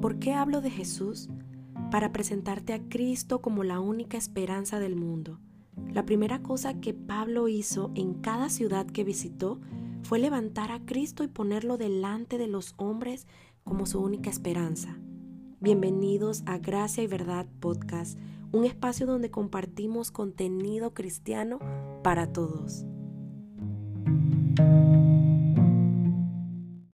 ¿Por qué hablo de Jesús? Para presentarte a Cristo como la única esperanza del mundo. La primera cosa que Pablo hizo en cada ciudad que visitó fue levantar a Cristo y ponerlo delante de los hombres como su única esperanza. Bienvenidos a Gracia y Verdad Podcast, un espacio donde compartimos contenido cristiano para todos.